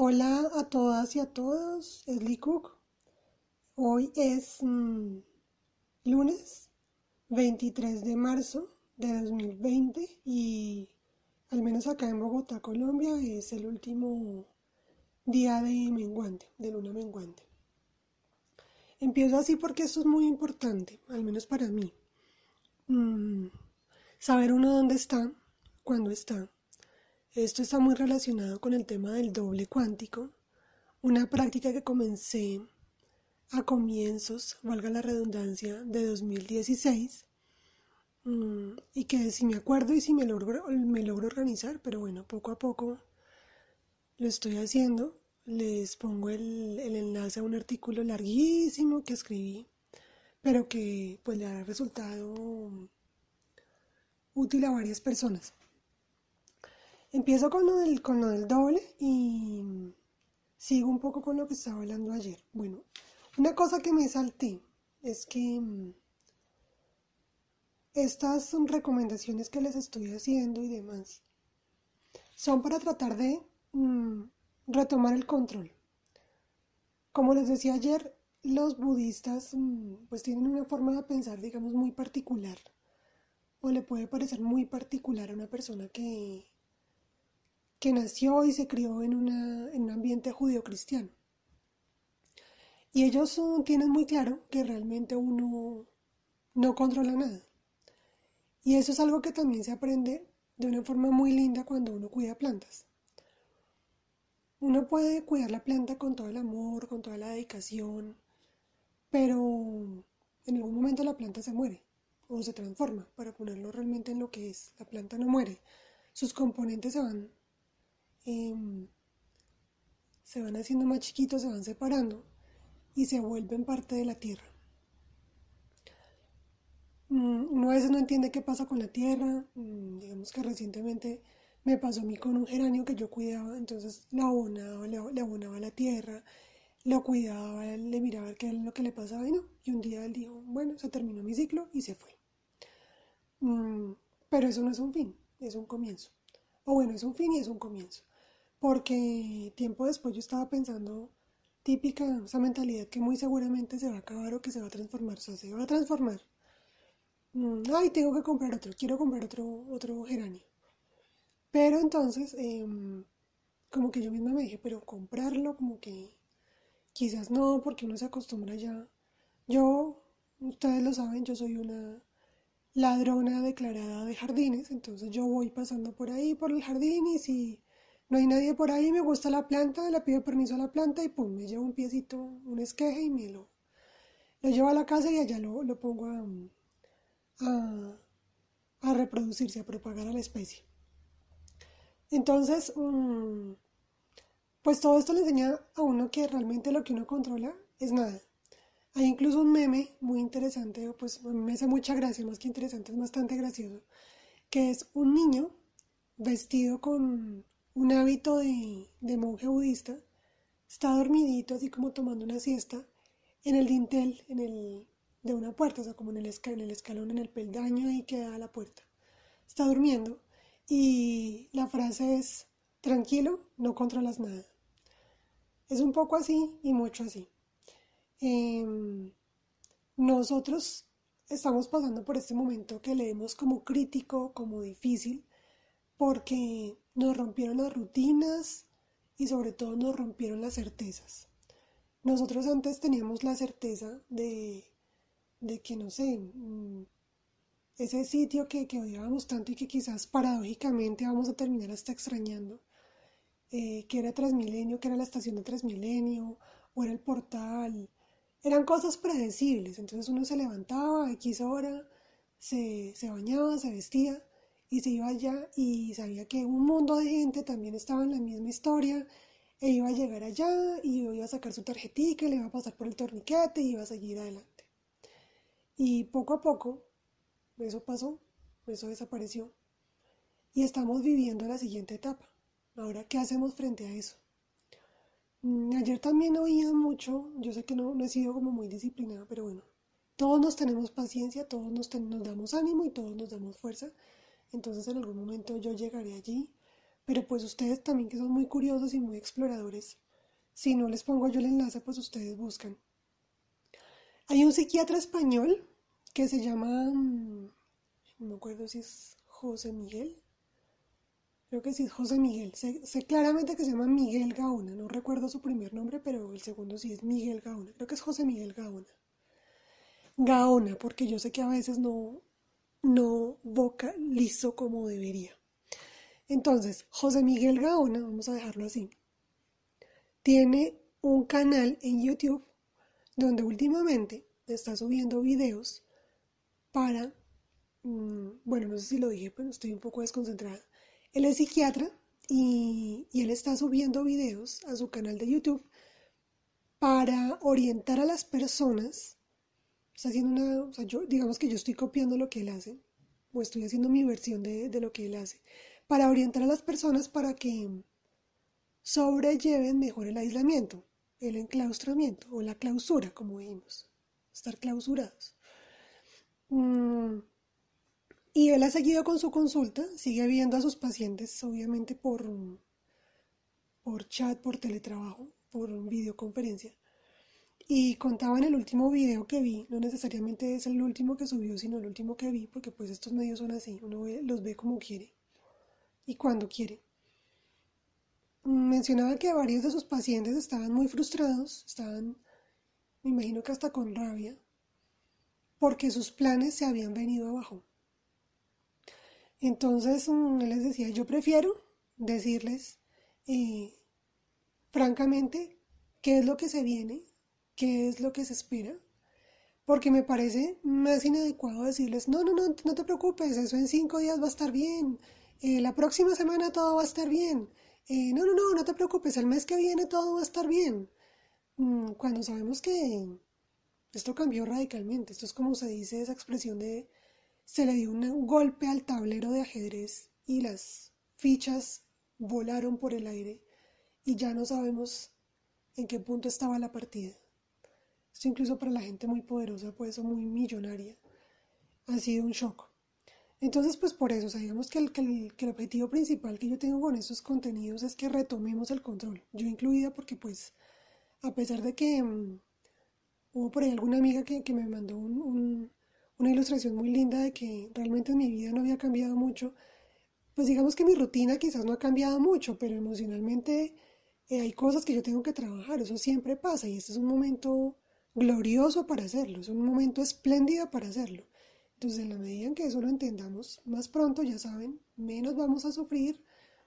Hola a todas y a todos, es Lee Cook. Hoy es mm, lunes 23 de marzo de 2020 y al menos acá en Bogotá, Colombia, es el último día de menguante, de luna menguante. Empiezo así porque esto es muy importante, al menos para mí. Mm, saber uno dónde está, cuándo está, esto está muy relacionado con el tema del doble cuántico, una práctica que comencé a comienzos, valga la redundancia, de 2016 mm, y que si me acuerdo y si me logro, me logro organizar, pero bueno, poco a poco lo estoy haciendo. Les pongo el, el enlace a un artículo larguísimo que escribí, pero que pues le ha resultado útil a varias personas. Empiezo con lo, del, doble y sigo un poco con lo que estaba hablando ayer. Bueno, una cosa que me salté es que mm, estas recomendaciones que les estoy haciendo y demás son para tratar de mm, retomar el control. Como les decía ayer, los budistas mm, pues tienen una forma de pensar, digamos, muy particular. O le puede parecer muy particular a una persona que que nació y se crió en, un ambiente judío-cristiano. Y ellos tienen muy claro que realmente uno no controla nada. Y eso es algo que también se aprende de una forma muy linda cuando uno cuida plantas. Uno puede cuidar la planta con todo el amor, con toda la dedicación, pero en algún momento la planta se muere o se transforma para ponerlo realmente en lo que es. La planta no muere, sus componentes se van Em, se van haciendo más chiquitos, se van separando y se vuelven parte de la tierra. Mm, uno a veces no entiende qué pasa con la tierra, mm, digamos que recientemente me pasó a mí con un geranio que yo cuidaba, entonces lo abonaba, le, abonaba la tierra, lo cuidaba, le miraba qué lo que le pasaba y no, y un día él dijo, bueno, se terminó mi ciclo y se fue. Mm, pero eso no es un fin, es un comienzo. O bueno, es un fin y es un comienzo porque tiempo después yo estaba pensando, típica esa mentalidad que muy seguramente se va a acabar o que se va a transformar, o sea, se va a transformar. Mm, ay, tengo que comprar otro, quiero comprar otro, otro geranio. Pero entonces, em, como que yo misma me dije, pero comprarlo, como que quizás no, porque uno se acostumbra ya. Yo, ustedes lo saben, yo soy una ladrona declarada de jardines, entonces yo voy pasando por ahí, por el jardín y si no hay nadie por ahí, me gusta la planta, le pido permiso a la planta y pum, me llevo un piecito, un esqueje y me lo, lo llevo a la casa y allá lo, lo pongo a, a, reproducirse, a propagar a la especie. Entonces, mm, pues todo esto le enseña a uno que realmente lo que uno controla es nada. Hay incluso un meme muy interesante, pues me hace mucha gracia, más que interesante, es bastante gracioso, que es un niño vestido con un hábito de, monje budista, está dormidito, así como tomando una siesta, en el dintel en el, de una puerta, o sea, como en el, escalón, en el peldaño y queda a la puerta. Está durmiendo y la frase es, tranquilo, no controlas nada. Es un poco así y mucho así. Em, nosotros estamos pasando por este momento que leemos como crítico, como difícil, porque nos rompieron las rutinas y sobre todo nos rompieron las certezas. Nosotros antes teníamos la certeza de, de que, no sé, mm, ese sitio que, que, odiábamos tanto y que quizás paradójicamente vamos a terminar hasta extrañando, eh, que era Transmilenio, que era la estación de Transmilenio, o era el portal, eran cosas predecibles. Entonces uno se levantaba a X hora, se, se bañaba, se vestía y se iba allá y sabía que un mundo de gente también estaba en la misma historia e iba a llegar allá y iba a sacar su tarjetita y le iba a pasar por el torniquete y iba a seguir adelante. Y poco a poco eso pasó, eso desapareció y estamos viviendo la siguiente etapa. Ahora, ¿qué hacemos frente a eso? Mm, ayer también oía mucho, yo sé que no, no he sido como muy disciplinada, pero bueno, todos nos tenemos paciencia, todos nos, nos damos ánimo y todos nos damos fuerza. Entonces en algún momento yo llegaré allí. Pero pues ustedes también que son muy curiosos y muy exploradores, si no les pongo yo el enlace, pues ustedes buscan. Hay un psiquiatra español que se llama, mm, no me acuerdo si es José Miguel, creo que sí es José Miguel, sé, sé, claramente que se llama Miguel Gaona, no recuerdo su primer nombre, pero el segundo sí es Miguel Gaona, creo que es José Miguel Gaona. Gaona, porque yo sé que a veces no, no vocalizo como debería. Entonces, José Miguel Gaona, vamos a dejarlo así, tiene un canal en YouTube donde últimamente está subiendo videos para, mm, bueno, no sé si lo dije, pero estoy un poco desconcentrada. Él es psiquiatra y, y él está subiendo videos a su canal de YouTube para orientar a las personas está haciendo una, o sea, yo, digamos que yo estoy copiando lo que él hace, o estoy haciendo mi versión de, lo que él hace, para orientar a las personas para que sobrelleven mejor el aislamiento, el enclaustramiento o la clausura, como dijimos, estar clausurados. Mm, y él ha seguido con su consulta, sigue viendo a sus pacientes, obviamente por, por chat, por teletrabajo, por videoconferencia. Y contaba en el último video que vi, no necesariamente es el último que subió, sino el último que vi, porque pues estos medios son así, uno los ve como quiere y cuando quiere. Mencionaba que varios de sus pacientes estaban muy frustrados, estaban, me imagino que hasta con rabia, porque sus planes se habían venido abajo. Entonces mm, él les decía, yo prefiero decirles eh, francamente qué es lo que se viene qué es lo que se espera, porque me parece más inadecuado decirles, no, no, no, no te preocupes, eso en cinco días va a estar bien, eh, la próxima semana todo va a estar bien, eh, no, no, no, no te preocupes, el mes que viene todo va a estar bien, mm, cuando sabemos que esto cambió radicalmente, esto es como se dice esa expresión de se le dio un golpe al tablero de ajedrez y las fichas volaron por el aire y ya no sabemos en qué punto estaba la partida. Incluso para la gente muy poderosa, pues o muy millonaria, ha sido un shock. Entonces, pues por eso, sabemos que el, que, el, objetivo principal que yo tengo con estos contenidos es que retomemos el control. Yo incluida porque pues, a pesar de que mm, hubo por ahí alguna amiga que, que me mandó un, una ilustración muy linda de que realmente en mi vida no había cambiado mucho, pues digamos que mi rutina quizás no ha cambiado mucho, pero emocionalmente eh, hay cosas que yo tengo que trabajar, eso siempre pasa y este es un momento glorioso para hacerlo, es un momento espléndido para hacerlo. Entonces, en la medida en que eso lo entendamos, más pronto, ya saben, menos vamos a sufrir,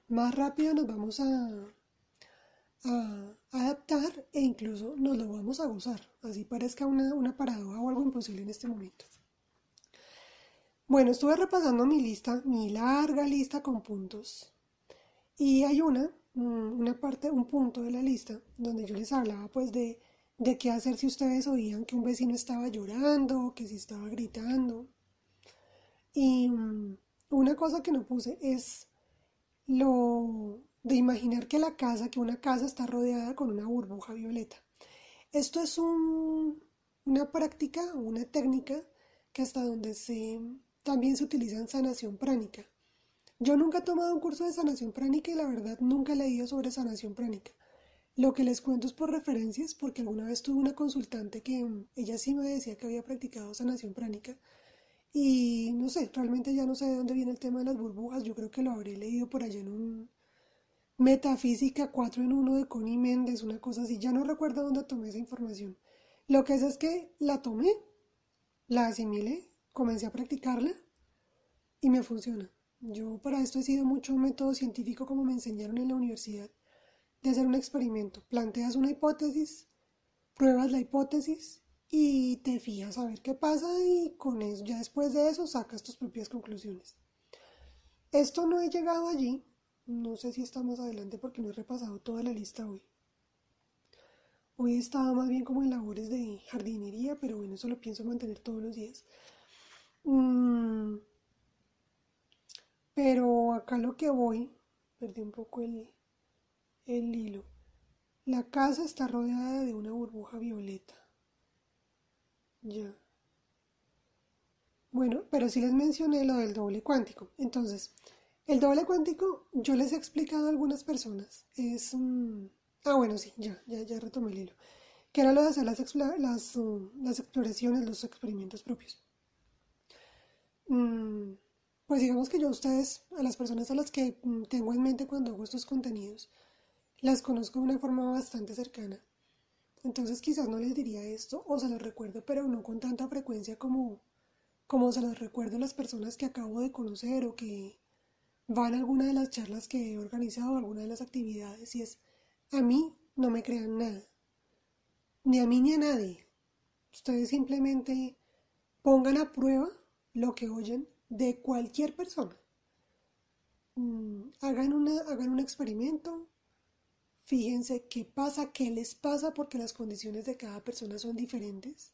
más rápido nos vamos a, a adaptar e incluso nos lo vamos a gozar. Así parezca una, una paradoja o algo imposible en este momento. Bueno, estuve repasando mi lista, mi larga lista con puntos. Y hay una, mm, una parte, un punto de la lista donde yo les hablaba pues de de qué hacer si ustedes oían que un vecino estaba llorando, que si estaba gritando. Y mm, una cosa que no puse es lo de imaginar que la casa, que una casa está rodeada con una burbuja violeta. Esto es una práctica, una técnica que hasta donde se también se utiliza en sanación pránica. Yo nunca he tomado un curso de sanación pránica y la verdad nunca he leído sobre sanación pránica. Lo que les cuento es por referencias, porque alguna vez tuve una consultante que mm, ella sí me decía que había practicado sanación pránica. Y no sé, realmente ya no sé de dónde viene el tema de las burbujas. Yo creo que lo habré leído por allá en un Metafísica 4 en 1 de Connie Méndez, una cosa así. Ya no recuerdo dónde tomé esa información. Lo que es es que la tomé, la asimilé, comencé a practicarla y me funciona. Yo para esto he sido mucho método científico como me enseñaron en la universidad de hacer un experimento. Planteas una hipótesis, pruebas la hipótesis y te fijas a ver qué pasa y con eso, ya después de eso sacas tus propias conclusiones. Esto no he llegado allí, no sé si está más adelante porque no he repasado toda la lista hoy. Hoy estaba más bien como en labores de jardinería, pero bueno, eso lo pienso mantener todos los días. Mm, pero acá lo que voy, perdí un poco el, el hilo. La casa está rodeada de una burbuja violeta. Ya. Bueno, pero sí les mencioné lo del doble cuántico. Entonces, el doble cuántico, yo les he explicado a algunas personas. Es un... Ah, bueno, sí, ya, ya, ya retomé el hilo. Que era lo de hacer las, las, um, las exploraciones, los experimentos propios. Mm, pues digamos que yo a ustedes, a las personas a las que mm, tengo en mente cuando hago estos contenidos, las conozco de una forma bastante cercana. Entonces quizás no les diría esto o se los recuerdo, pero no con tanta frecuencia como como se los recuerdo a las personas que acabo de conocer o que van a alguna de las charlas que he organizado, alguna de las actividades, y es, a mí no me crean nada, ni a mí ni a nadie. Ustedes simplemente pongan a prueba lo que oyen de cualquier persona. Mm, hagan, una, hagan un experimento, fíjense qué pasa, qué les pasa, porque las condiciones de cada persona son diferentes.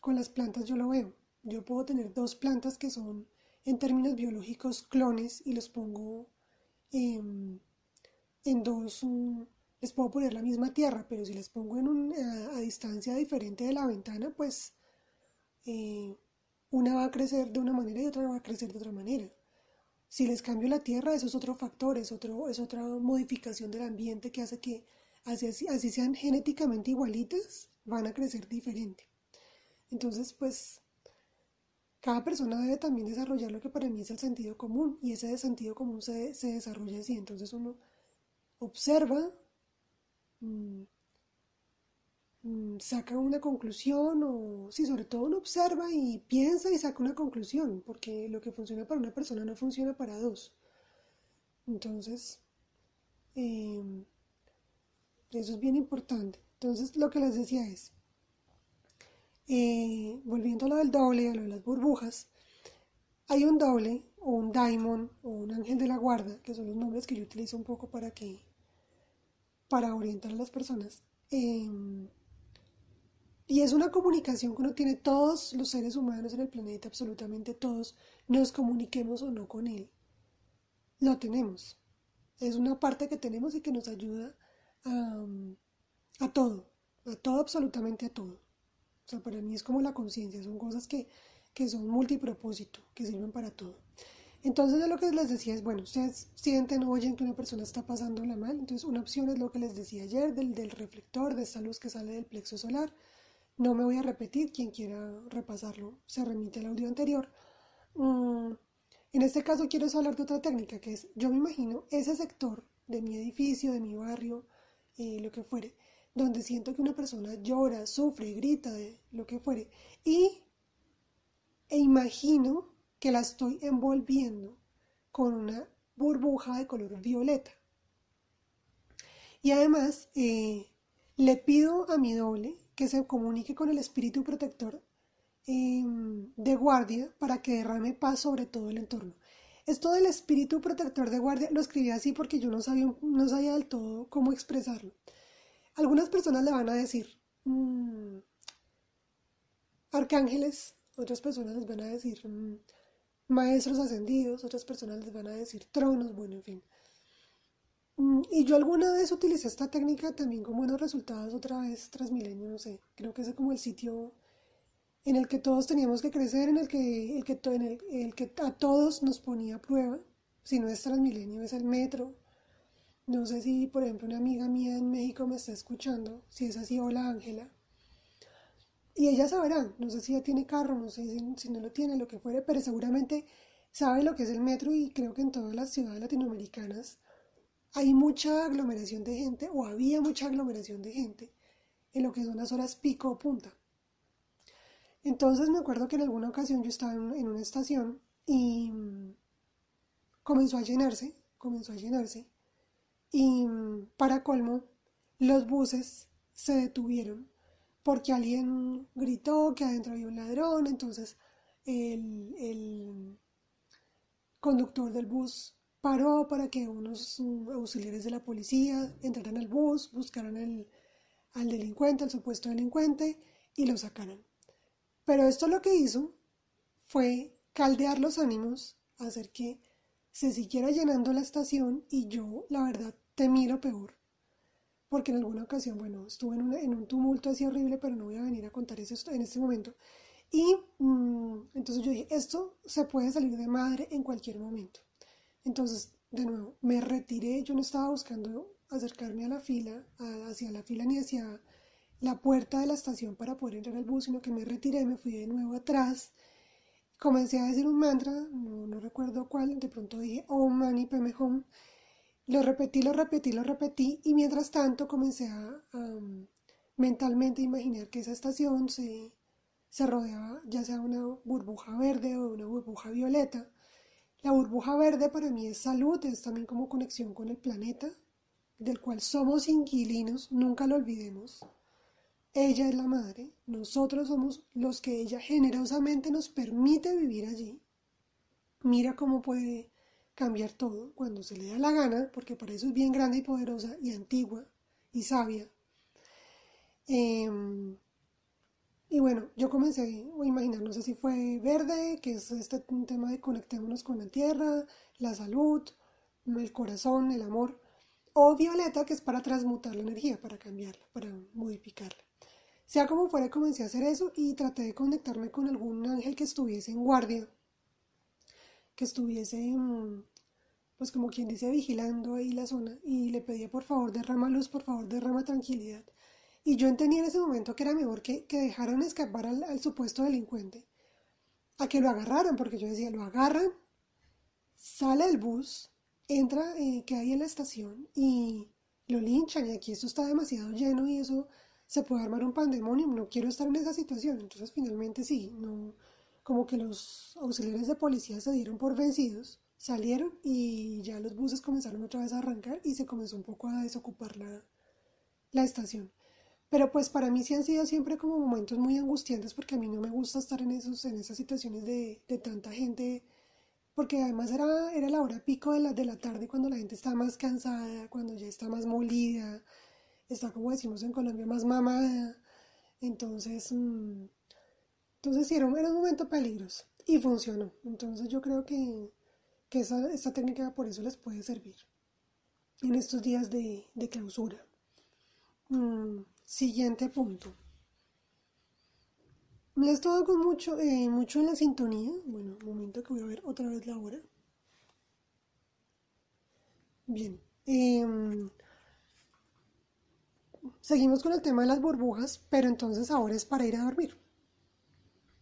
Con las plantas yo lo veo. Yo puedo tener dos plantas que son en términos biológicos clones y los pongo en dos, les puedo poner la misma tierra, pero si les pongo en un, a, distancia diferente de la ventana, pues eh, una va a crecer de una manera y otra va a crecer de otra manera. Si les cambio la tierra, eso es otro factor, es, otro, es otra modificación del ambiente que hace que así, así sean genéticamente igualitas, van a crecer diferente. Entonces, pues cada persona debe también desarrollar lo que para mí es el sentido común y ese sentido común se, desarrolla así. Entonces uno observa, mm, saca una conclusión o sí, sobre todo uno observa y piensa y saca una conclusión porque lo que funciona para una persona no funciona para dos. Entonces, em, eso es bien importante. Entonces lo que les decía es, eh, volviendo a lo del doble, a lo de las burbujas, hay un doble o un daimon o un ángel de la guarda, que son los nombres que yo utilizo un poco para que para orientar a las personas. Em, y es una comunicación que uno tiene todos los seres humanos en el planeta, absolutamente todos, nos comuniquemos o no con él. Lo tenemos. Es una parte que tenemos y que nos ayuda a, a todo, a todo, absolutamente a todo. O sea, para mí es como la conciencia, son cosas que, que son multipropósito, que sirven para todo. Entonces, de lo que les decía es, bueno, ustedes sienten oyen que una persona está pasándola mal. Entonces, una opción es lo que les decía ayer, del, del reflector, de esta luz que sale del plexo solar. No me voy a repetir, quien quiera repasarlo se remite al audio anterior. Mm, en este caso quiero hablar de otra técnica, que es, yo me imagino ese sector de mi edificio, de mi barrio, eh, lo que fuere, donde siento que una persona llora, sufre, grita, de lo que fuere, y e imagino que la estoy envolviendo con una burbuja de color violeta. Y además eh, le pido a mi doble que se comunique con el espíritu protector em, de guardia para que derrame paz sobre todo el entorno. Esto del espíritu protector de guardia lo escribí así porque yo no sabía, no sabía del todo cómo expresarlo. Algunas personas le van a decir mm, arcángeles, otras personas les van a decir mm, maestros ascendidos, otras personas les van a decir tronos, bueno, en fin. Mm, y yo alguna vez utilicé esta técnica también con buenos resultados otra vez tras milenio, no sé, creo que es como el sitio en el que todos teníamos que crecer, en el que, el que, en el, el que a todos nos ponía a prueba, si no es Transmilenio, es el metro, no sé si, por ejemplo, una amiga mía en México me está escuchando. Si es así, hola Ángela. Y ella sabrá, no sé si ya tiene carro, no sé si, no lo tiene, lo que fuere, pero seguramente sabe lo que es el metro y creo que en todas las ciudades latinoamericanas hay mucha aglomeración de gente o había mucha aglomeración de gente en lo que son las horas pico o punta. Entonces me acuerdo que en alguna ocasión yo estaba en una estación y comenzó a llenarse, comenzó a llenarse y para colmo, los buses se detuvieron porque alguien gritó que adentro había un ladrón, entonces el, conductor del bus paró para que unos auxiliares de la policía entraran al bus, buscaran al delincuente, al supuesto delincuente, y lo sacaran. Pero esto lo que hizo fue caldear los ánimos, hacer que se siguiera llenando la estación y yo, la verdad, temí lo peor. Porque en alguna ocasión, bueno, estuve en, un tumulto así horrible, pero no voy a venir a contar eso en este momento. Y mm, entonces yo dije, esto se puede salir de madre en cualquier momento. Entonces, de nuevo, me retiré, yo no estaba buscando acercarme a la fila, hacia la fila ni hacia la puerta de la estación para poder entrar al bus, sino que me retiré, me fui de nuevo atrás, comencé a decir un mantra, no, recuerdo cuál, de pronto dije Om Mani Peme Hum, lo repetí, lo repetí, lo repetí, y mientras tanto comencé a, mentalmente imaginar que esa estación se, se rodeaba ya sea una burbuja verde o una burbuja violeta, la burbuja verde para mí es salud, es también como conexión con el planeta, del cual somos inquilinos, nunca lo olvidemos. Ella es la madre, nosotros somos los que ella generosamente nos permite vivir allí. Mira cómo puede cambiar todo cuando se le da la gana, porque para eso es bien grande y poderosa y antigua y sabia. Em, y bueno, yo comencé a imaginar, no sé si fue verde, que es este tema de conectémonos con la tierra, la salud, el corazón, el amor, o violeta, que es para transmutar la energía, para cambiarla, para modificarla. Sea como fuera, comencé a hacer eso y traté de conectarme con algún ángel que estuviese en guardia, que estuviese, mm, pues como quien dice, vigilando ahí la zona y le pedía por favor derrama luz, por favor derrama tranquilidad. Y yo entendía en ese momento que era mejor que, que dejaran escapar al, supuesto delincuente, a que lo agarraran, porque yo decía, lo agarran, sale el bus, entra, eh, que hay en la estación y lo linchan y aquí esto está demasiado lleno y eso se puede armar un pandemonio, no quiero estar en esa situación. Entonces finalmente sí, no, como que los auxiliares de policía se dieron por vencidos, salieron y ya los buses comenzaron otra vez a arrancar y se comenzó un poco a desocupar la, la estación. Pero pues para mí sí han sido siempre como momentos muy angustiantes porque a mí no me gusta estar en, esos, en esas situaciones de, de tanta gente, porque además era, era la hora pico de la, de la tarde cuando la gente está más cansada, cuando ya está más molida, está como decimos en Colombia más mamada. Entonces, mm, entonces sí, era un, momento peligroso y funcionó. Entonces yo creo que, que esa, esta técnica por eso les puede servir en estos días de, de clausura. Mm, Siguiente punto. Me estado con mucho, eh, mucho en la sintonía. Bueno, un momento que voy a ver otra vez la hora. Bien. Em, seguimos con el tema de las burbujas, pero entonces ahora es para ir a dormir.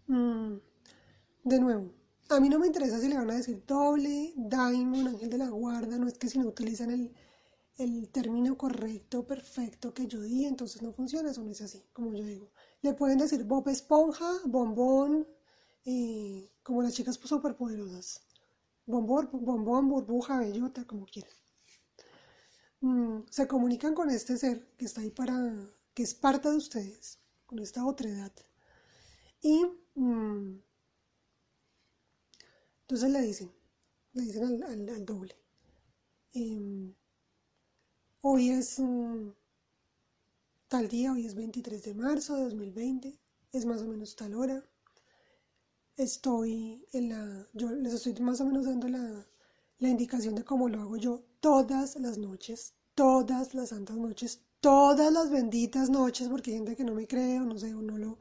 Mm, de nuevo, a mí no me interesa si le van a decir doble, diamond, ángel de la guarda, no es que si no utilizan el, el término correcto, perfecto que yo di, entonces no funciona, eso no es así, como yo digo. Le pueden decir Bob Esponja, Bombón, como las chicas superpoderosas. Bombón, bombón, burbuja, bellota, como quieran. Mm, se comunican con este ser que está ahí para, que es parte de ustedes, con esta otra edad. Y mm, entonces le dicen, le dicen al, doble. Em, Hoy es tal día, hoy es 23 de marzo de 2020, es más o menos tal hora. Estoy en la, yo les estoy más o menos dando la, la indicación de cómo lo hago yo todas las noches, todas las santas noches, todas las benditas noches, porque hay gente que no me cree o no sé, o no lo,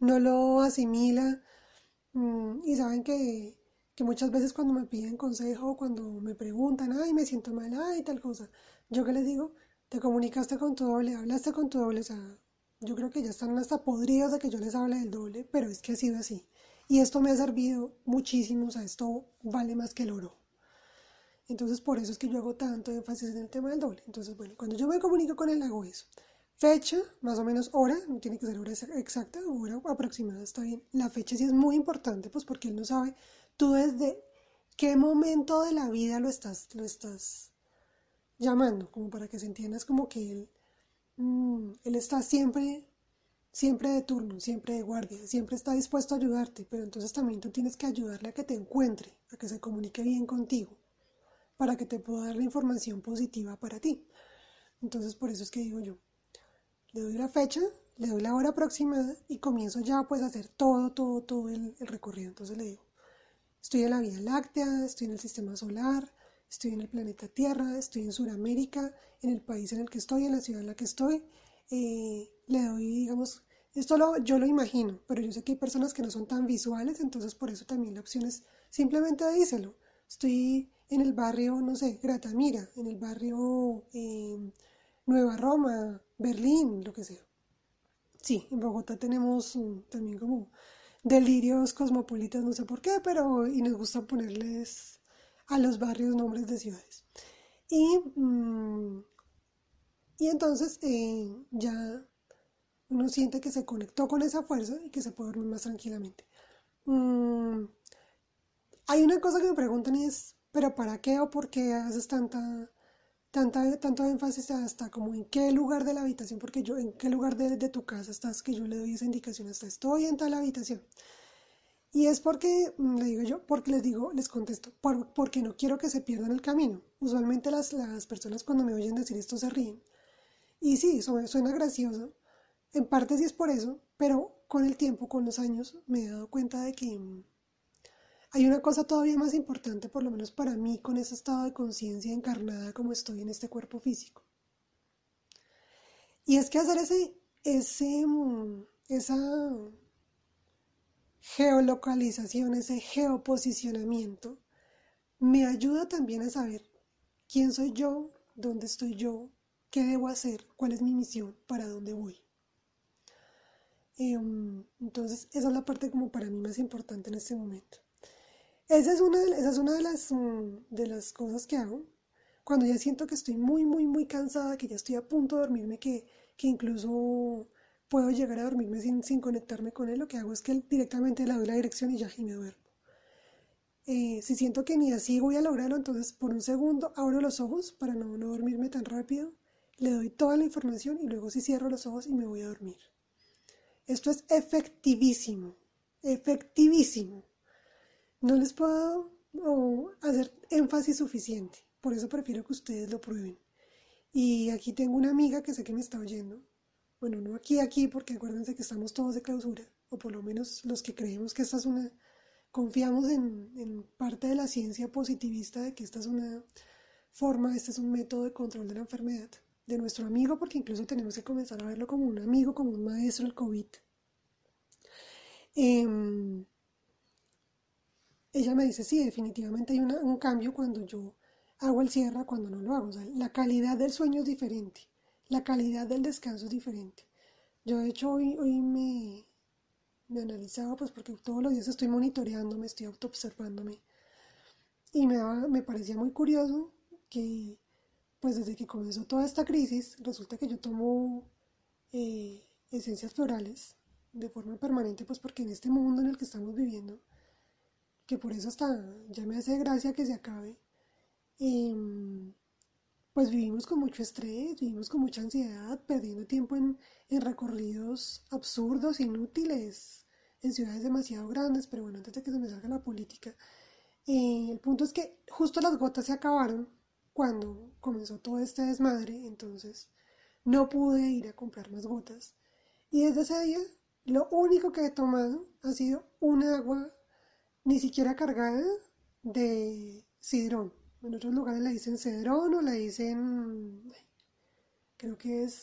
no lo asimila. Mm, y saben que, que muchas veces cuando me piden consejo, cuando me preguntan, ay, me siento mal, ay, tal cosa, yo que les digo, te comunicaste con tu doble, hablaste con tu doble, o sea, yo creo que ya están hasta podridos de que yo les hable del doble, pero es que ha sido así. Y esto me ha servido muchísimo, o sea, esto vale más que el oro. Entonces, por eso es que yo hago tanto énfasis en el tema del doble. Entonces, bueno, cuando yo me comunico con él, hago eso. Fecha, más o menos hora, no tiene que ser hora exacta, hora aproximada, está bien. La fecha sí es muy importante, pues porque él no sabe tú desde qué momento de la vida lo estás, lo estás llamando, como para que se entienda, es como que él, mm, él está siempre, siempre de turno, siempre de guardia, siempre está dispuesto a ayudarte, pero entonces también tú tienes que ayudarle a que te encuentre, a que se comunique bien contigo, para que te pueda dar la información positiva para ti. Entonces por eso es que digo yo, le doy la fecha, le doy la hora aproximada y comienzo ya pues a hacer todo, todo, todo el recorrido. Entonces le digo, estoy en la Vía Láctea, estoy en el sistema solar, estoy en el planeta Tierra, estoy en Sudamérica, en el país en el que estoy, en la ciudad en la que estoy. Eh, le doy, digamos, esto lo, yo lo imagino, pero yo sé que hay personas que no son tan visuales, entonces por eso también la opción es simplemente díselo. Estoy en el barrio, no sé, Gratamira, en el barrio eh, Nueva Roma, Berlín, lo que sea. Sí, en Bogotá tenemos mm, también como delirios cosmopolitas, no sé por qué, pero y nos gusta ponerles a los barrios nombres de ciudades. Y, mm, y entonces eh, ya uno siente que se conectó con esa fuerza y que se puede dormir más tranquilamente. Mm, hay una cosa que me preguntan y es, ¿pero para qué o por qué haces tanta, tanta, tanto énfasis hasta como en qué lugar de la habitación? Porque yo, ¿en qué lugar de, de tu casa estás que yo le doy esa indicación? Hasta estoy en tal habitación. Y es porque, mm, le digo yo, porque les digo, les contesto, porque no quiero que se pierdan el camino. Usualmente las, las personas cuando me oyen decir esto se ríen. Y sí, suena gracioso, en parte sí es por eso, pero con el tiempo, con los años, me he dado cuenta de que mm, hay una cosa todavía más importante, por lo menos para mí, con ese estado de conciencia encarnada como estoy en este cuerpo físico. Y es que hacer ese, ese, mm, esa geolocalización, ese geoposicionamiento, me ayuda también a saber quién soy yo, dónde estoy yo, qué debo hacer, cuál es mi misión, para dónde voy. Em, entonces, esa es la parte como para mí más importante en este momento. Esa es una de, las, mm, de las cosas que hago. Cuando ya siento que estoy muy, muy, muy cansada, que ya estoy a punto de dormirme, que, que incluso puedo llegar a dormirme sin, sin, conectarme con él, lo que hago es que directamente le doy la dirección y ya y me duermo. Eh, si siento que ni así voy a lograrlo, entonces por un segundo abro los ojos para no, no dormirme tan rápido, le doy toda la información y luego sí cierro los ojos y me voy a dormir. Esto es efectivísimo, efectivísimo. No les puedo hacer énfasis suficiente, por eso prefiero que ustedes lo prueben. Y aquí tengo una amiga que sé que me está oyendo. Bueno, no aquí, aquí, porque acuérdense que estamos todos de clausura, o por lo menos los que creemos que esta es una, confiamos en, en parte de la ciencia positivista de que esta es una forma, este es un método de control de la enfermedad de nuestro amigo, porque incluso tenemos que comenzar a verlo como un amigo, como un maestro el COVID. Em, ella me dice, sí, definitivamente hay un cambio cuando yo hago el cierre, cuando no lo hago. la calidad del sueño es diferente, la calidad del descanso es diferente. Yo de hecho hoy, hoy me, me analizaba, pues porque todos los días estoy monitoreándome, estoy autoobservándome. Y me, me parecía muy curioso que pues desde que comenzó toda esta crisis, resulta que yo tomo eh, esencias florales de forma permanente, pues porque en este mundo en el que estamos viviendo, que por eso hasta ya me hace gracia que se acabe, em, pues vivimos con mucho estrés, vivimos con mucha ansiedad, perdiendo tiempo en, recorridos absurdos, inútiles, en ciudades demasiado grandes, pero bueno, antes de que se me salga la política, eh, el punto es que justo las gotas se acabaron cuando comenzó todo este desmadre, entonces no pude ir a comprar más gotas. Y desde ese día, lo único que he tomado ha sido un agua ni siquiera cargada de sidrón. En otros lugares le dicen cedrón o le dicen, creo que es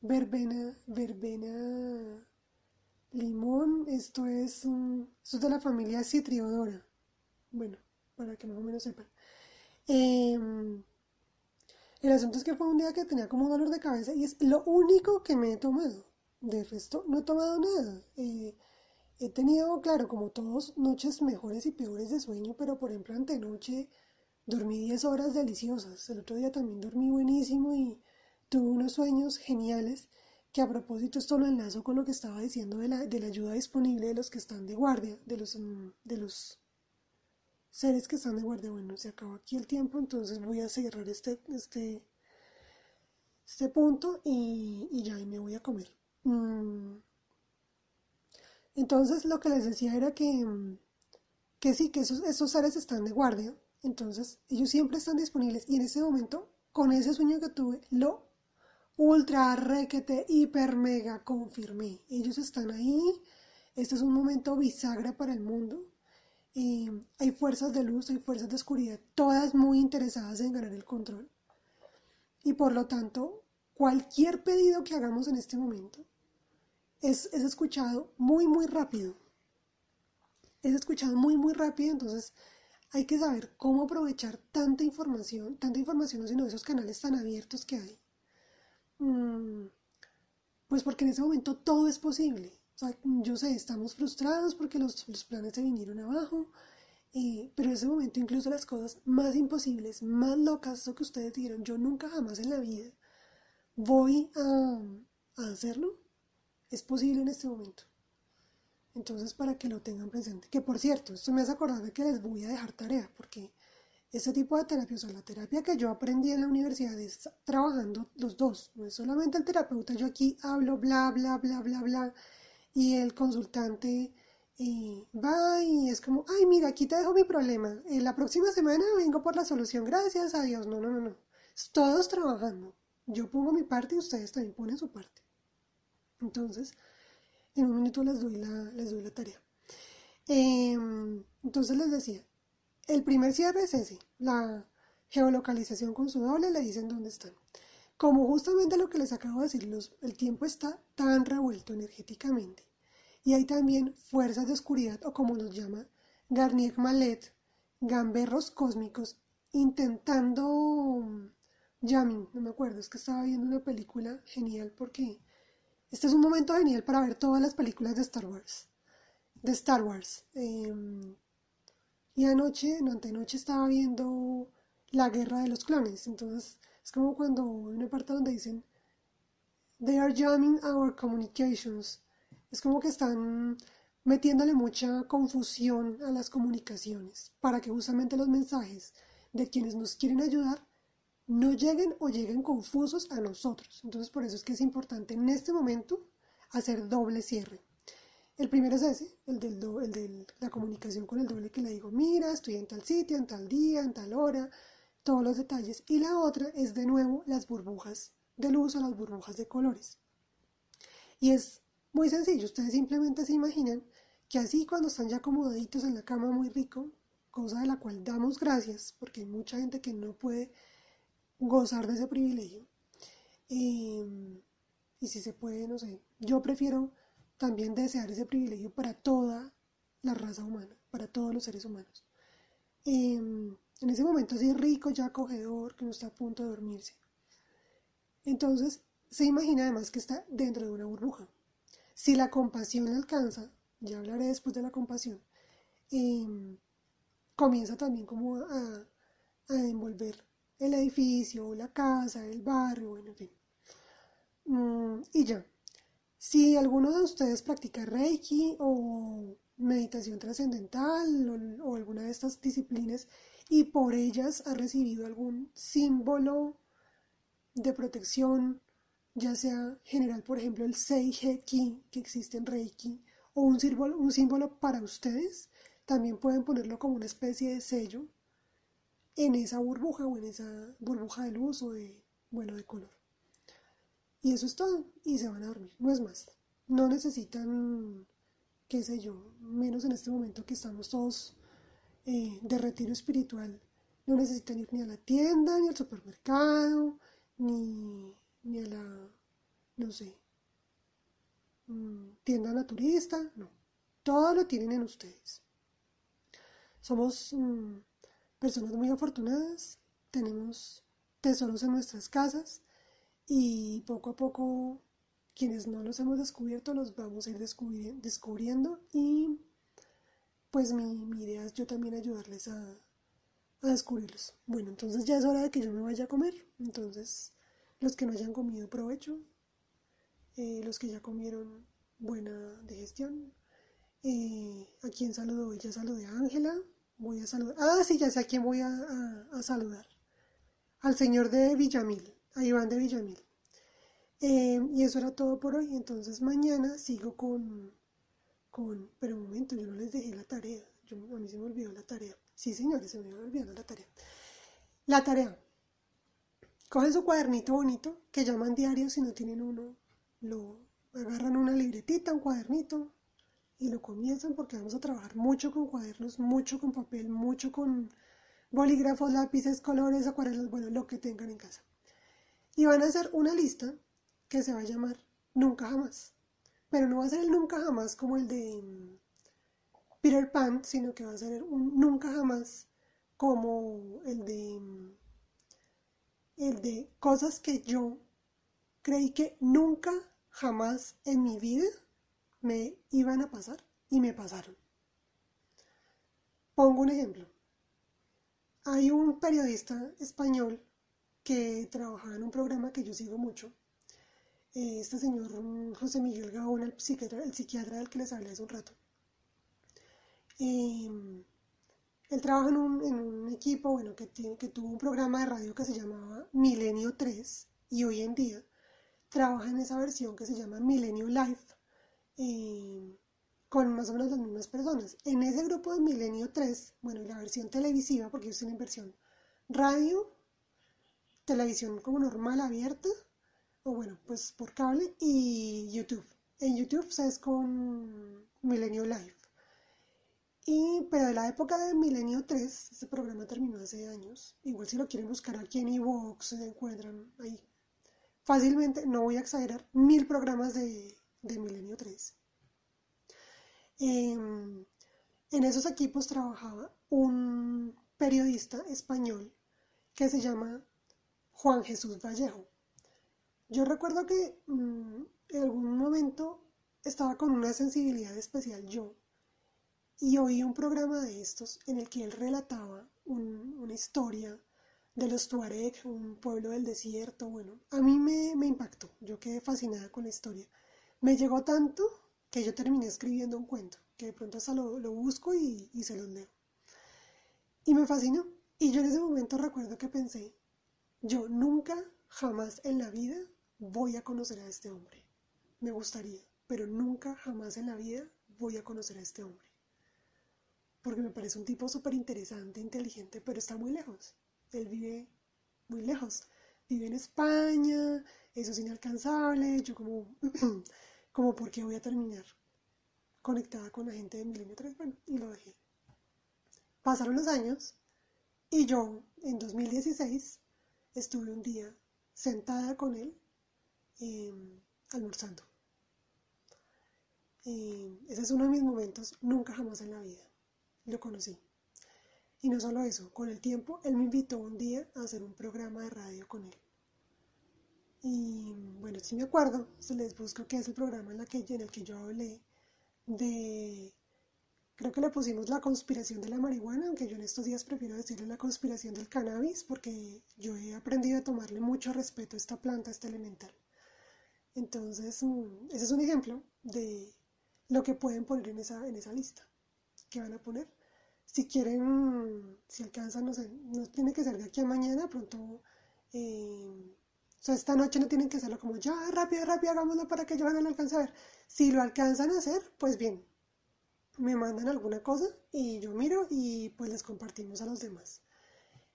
verbena, verbena limón. Esto es, esto es de la familia citriodora. Bueno, para que más o menos sepan. Em, el asunto es que fue un día que tenía como dolor de cabeza y es lo único que me he tomado. De resto, no he tomado nada. Eh, he tenido, claro, como todos, noches mejores y peores de sueño, pero por ejemplo, antenoche dormí 10 horas deliciosas. El otro día también dormí buenísimo y tuve unos sueños geniales. Que a propósito, esto lo enlazo con lo que estaba diciendo de la, de la ayuda disponible de los que están de guardia, de los, mm, de los seres que están de guardia. Bueno, se acabó aquí el tiempo, entonces voy a cerrar este, este, este punto y, y ya me voy a comer. Mm. Entonces lo que les decía era que, que sí, que esos, esos seres están de guardia. Entonces ellos siempre están disponibles y en ese momento, con ese sueño que tuve, lo ultra requete hiper mega confirmé. Ellos están ahí. Este es un momento bisagra para el mundo. Eh, hay fuerzas de luz, hay fuerzas de oscuridad, todas muy interesadas en ganar el control. Y por lo tanto, cualquier pedido que hagamos en este momento es, escuchado muy, muy rápido. Es escuchado muy, muy rápido, entonces hay que saber cómo aprovechar tanta información, tanta información, no sino esos canales tan abiertos que hay. Mm, pues porque en ese momento todo es posible. yo sé, estamos frustrados porque los, planes se vinieron abajo, eh, pero en ese momento incluso las cosas más imposibles, más locas, eso que ustedes dijeron, yo nunca jamás en la vida voy a hacerlo, es posible en este momento. Entonces, para que lo tengan presente. Que por cierto, esto me hace acordar de que les voy a dejar tarea, porque ese tipo de terapia, o sea, la terapia que yo aprendí en la universidad es trabajando los dos. No es solamente el terapeuta, yo aquí hablo bla, bla, bla, bla, bla, y el consultante eh, va y es como, ay, mira, aquí te dejo mi problema. La próxima semana vengo por la solución, gracias a Dios. No, no, no, no. Todos trabajando. Yo pongo mi parte y ustedes también ponen su parte. Entonces, en un minuto les doy la, les doy la tarea. Em, entonces les decía, el primer cierre es ese, la geolocalización con su doble, le dicen dónde están. Como justamente lo que les acabo de decir, el tiempo está tan revuelto energéticamente y hay también fuerzas de oscuridad o como nos llama Garnier Malet, gamberros cósmicos, intentando Jamming, no me acuerdo, es que estaba viendo una película genial porque este es un momento genial para ver todas las películas de Star Wars. De Star Wars. Em, y anoche, no, antenoche estaba viendo La Guerra de los Clones. Entonces, es como cuando hay una parte donde dicen They are jamming our communications. Es como que están metiéndole mucha confusión a las comunicaciones para que justamente los mensajes de quienes nos quieren ayudar no lleguen o lleguen confusos a nosotros. Entonces por eso es que es importante en este momento hacer doble cierre. El primero es ese, el, de la comunicación con el doble que le digo, mira, estoy en tal sitio, en tal día, en tal hora, todos los detalles. Y la otra es de nuevo las burbujas de luz o las burbujas de colores. Y es muy sencillo, ustedes simplemente se imaginan que así cuando están ya acomodaditos en la cama muy rico, cosa de la cual damos gracias, porque hay mucha gente que no puede gozar de ese privilegio. Y si se puede, no sé, yo prefiero también desear ese privilegio para toda la raza humana, para todos los seres humanos. Em, en ese momento así rico, ya acogedor, que no está a punto de dormirse. Entonces, se imagina además que está dentro de una burbuja. Si la compasión alcanza, ya hablaré después de la compasión, em, comienza también como a, a envolver el edificio, la casa, el barrio, en fin. Mm, y ya. Si alguno de ustedes practica Reiki o meditación trascendental o, alguna de estas disciplinas y por ellas ha recibido algún símbolo de protección, ya sea general, por ejemplo, el Seiheki que existe en Reiki, o un símbolo, un símbolo para ustedes, también pueden ponerlo como una especie de sello en esa burbuja o en esa burbuja de luz o de, bueno, de color. Y eso es todo. Y se van a dormir. No es más. No necesitan, qué sé yo, menos en este momento que estamos todos eh, de retiro espiritual. No necesitan ir ni a la tienda, ni al supermercado, ni, ni a la, no sé, mm, tienda naturista. No. Todo lo tienen en ustedes. Somos... Mm, personas muy afortunadas, tenemos tesoros en nuestras casas y poco a poco quienes no los hemos descubierto los vamos a ir descubriendo y pues mi, idea es yo también ayudarles a, a descubrirlos. Bueno, entonces ya es hora de que yo me vaya a comer, entonces los que no hayan comido provecho, eh, los que ya comieron buena digestión. Eh, a quien saludo ya saludé a Ángela, Voy a saludar. Ah, sí, ya sé a quién voy a, saludar. Al señor de Villamil, a Iván de Villamil. Eh, y eso era todo por hoy. Entonces mañana sigo con, con... Pero un momento, yo no les dejé la tarea. Yo, a mí se me olvidó la tarea. Sí, señores, se me olvidando la tarea. La tarea. Cogen su cuadernito bonito, que llaman diario si no tienen uno. Lo agarran una libretita, un cuadernito, y lo comienzan porque vamos a trabajar mucho con cuadernos, mucho con papel, mucho con bolígrafos, lápices, colores, acuarelas, bueno, lo que tengan en casa. Y van a hacer una lista que se va a llamar Nunca Jamás. Pero no va a ser el Nunca Jamás como el de mm, Peter Pan, sino que va a ser un Nunca Jamás como el de mm, el de cosas que yo creí que nunca jamás en mi vida me iban a pasar y me pasaron. Pongo un ejemplo. Hay un periodista español que trabajaba en un programa que yo sigo mucho. Este señor José Miguel Gaona, el psiquiatra, el psiquiatra del que les hablé hace un rato. Em, él trabaja en un, equipo bueno, que, que tuvo un programa de radio que se llamaba Milenio 3 y hoy en día trabaja en esa versión que se llama Milenio Life con más o menos las mismas personas. En ese grupo de Milenio 3, bueno, y la versión televisiva, porque ellos tienen versión radio, televisión como normal, abierta, o bueno, pues por cable, y YouTube. En YouTube se es con Milenio Live. Y, pero de la época de Milenio 3, ese programa terminó hace años. Igual si lo quieren buscar aquí en Evox, se encuentran ahí. Fácilmente, no voy a exagerar, mil programas de, de Milenio 3. Em, en esos equipos trabajaba un periodista español que se llama Juan Jesús Vallejo. Yo recuerdo que mm, en algún momento estaba con una sensibilidad especial yo y oí un programa de estos en el que él relataba una historia de los Tuareg, un pueblo del desierto. Bueno, a mí me, me impactó, yo quedé fascinada con la historia. Me llegó tanto que yo terminé escribiendo un cuento, que de pronto hasta lo, busco y, y se los leo. Y me fascinó. Y yo en ese momento recuerdo que pensé, yo nunca, jamás en la vida voy a conocer a este hombre. Me gustaría, pero nunca, jamás en la vida voy a conocer a este hombre. Porque me parece un tipo súper interesante, inteligente, pero está muy lejos. Él vive muy lejos. Vive en España, eso es inalcanzable. Yo como como porque voy a terminar conectada con la gente de Milenio 3, bueno, y lo dejé. Pasaron los años y yo en 2016 estuve un día sentada con él em, almorzando. Em, ese es uno de mis momentos, nunca jamás en la vida lo conocí. Y no solo eso, con el tiempo él me invitó un día a hacer un programa de radio con él. Y bueno, si me acuerdo, se les busco que es el programa en, la que, en el que yo hablé de, creo que le pusimos la conspiración de la marihuana, aunque yo en estos días prefiero decirle la conspiración del cannabis, porque yo he aprendido a tomarle mucho respeto a esta planta, a este elemental. Entonces, mm, ese es un ejemplo de lo que pueden poner en esa, en esa lista. que van a poner? Si quieren, si alcanzan, no sé, no tiene que ser de aquí a mañana, pronto eh, sea, esta noche no tienen que hacerlo como ya, rápido, rápido, hagámoslo para que yo no lo alcance a ver. Si lo alcanzan a hacer, pues bien, me mandan alguna cosa y yo miro y pues les compartimos a los demás.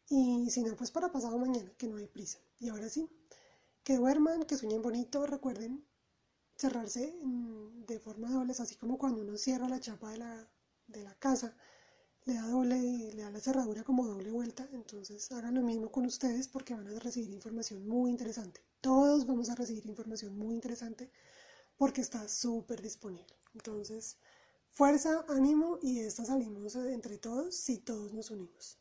Y si no, pues para pasado mañana, que no hay prisa. Y ahora sí, que duerman, que sueñen bonito, recuerden cerrarse de forma doble, así como cuando uno cierra la chapa de la, de la casa le da doble, le da la cerradura como doble vuelta, entonces hagan lo mismo con ustedes porque van a recibir información muy interesante. Todos vamos a recibir información muy interesante porque está súper disponible. Entonces, fuerza, ánimo y de esta salimos entre todos si todos nos unimos.